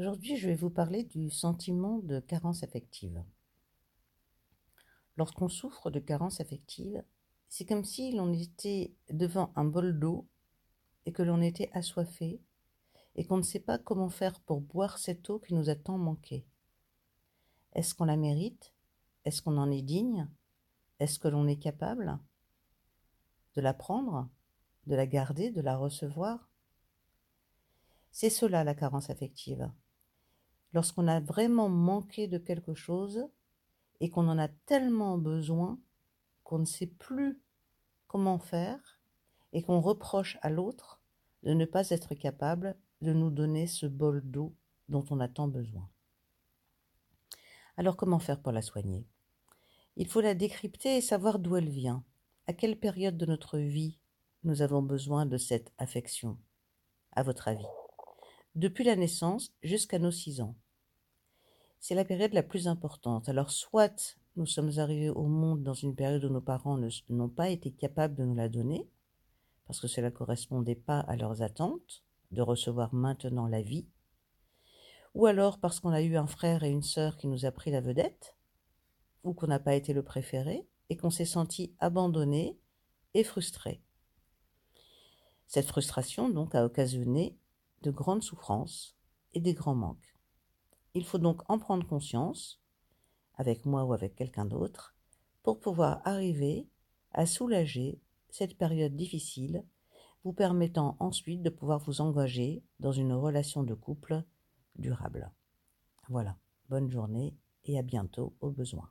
Aujourd'hui, je vais vous parler du sentiment de carence affective. Lorsqu'on souffre de carence affective, c'est comme si l'on était devant un bol d'eau et que l'on était assoiffé et qu'on ne sait pas comment faire pour boire cette eau qui nous a tant manqué. Est-ce qu'on la mérite? Est-ce qu'on en est digne? Est-ce que l'on est capable de la prendre, de la garder, de la recevoir? C'est cela la carence affective lorsqu'on a vraiment manqué de quelque chose et qu'on en a tellement besoin qu'on ne sait plus comment faire et qu'on reproche à l'autre de ne pas être capable de nous donner ce bol d'eau dont on a tant besoin. Alors comment faire pour la soigner? Il faut la décrypter et savoir d'où elle vient. À quelle période de notre vie nous avons besoin de cette affection, à votre avis? Depuis la naissance jusqu'à nos six ans. C'est la période la plus importante. Alors soit nous sommes arrivés au monde dans une période où nos parents n'ont pas été capables de nous la donner, parce que cela ne correspondait pas à leurs attentes, de recevoir maintenant la vie, ou alors parce qu'on a eu un frère et une sœur qui nous a pris la vedette, ou qu'on n'a pas été le préféré, et qu'on s'est senti abandonné et frustré. Cette frustration donc a occasionné de grandes souffrances et des grands manques. Il faut donc en prendre conscience, avec moi ou avec quelqu'un d'autre, pour pouvoir arriver à soulager cette période difficile, vous permettant ensuite de pouvoir vous engager dans une relation de couple durable. Voilà, bonne journée et à bientôt au besoin.